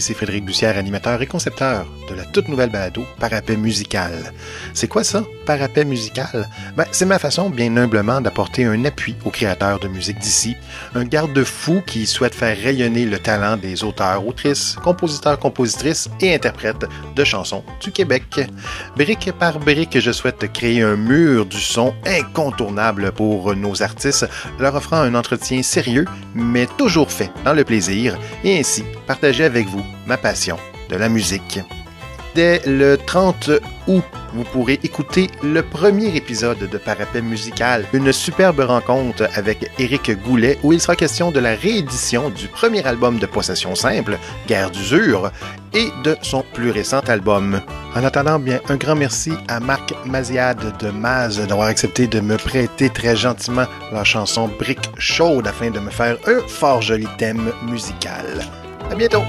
Ici Frédéric Bussière, animateur et concepteur de la toute nouvelle balado Parapet musical. C'est quoi ça, Parapet musical? Ben, c'est ma façon, bien humblement, d'apporter un appui aux créateurs de musique d'ici, un garde-fou qui souhaite faire rayonner le talent des auteurs, autrices, compositeurs, compositrices et interprètes de chansons du Québec. Brique par brique, je souhaite créer un mur du son incontournable pour nos artistes, leur offrant un entretien sérieux, mais toujours fait dans le plaisir, et ainsi partager avec vous ma passion de la musique. Dès le 30 août, vous pourrez écouter le premier épisode de Parapet musical, une superbe rencontre avec Éric Goulet où il sera question de la réédition du premier album de Possession Simple, Guerre d'usure, et de son plus récent album. En attendant, bien, un grand merci à Marc Maziade de Maz d'avoir accepté de me prêter très gentiment la chanson Brique chaude afin de me faire un fort joli thème musical. À bientôt!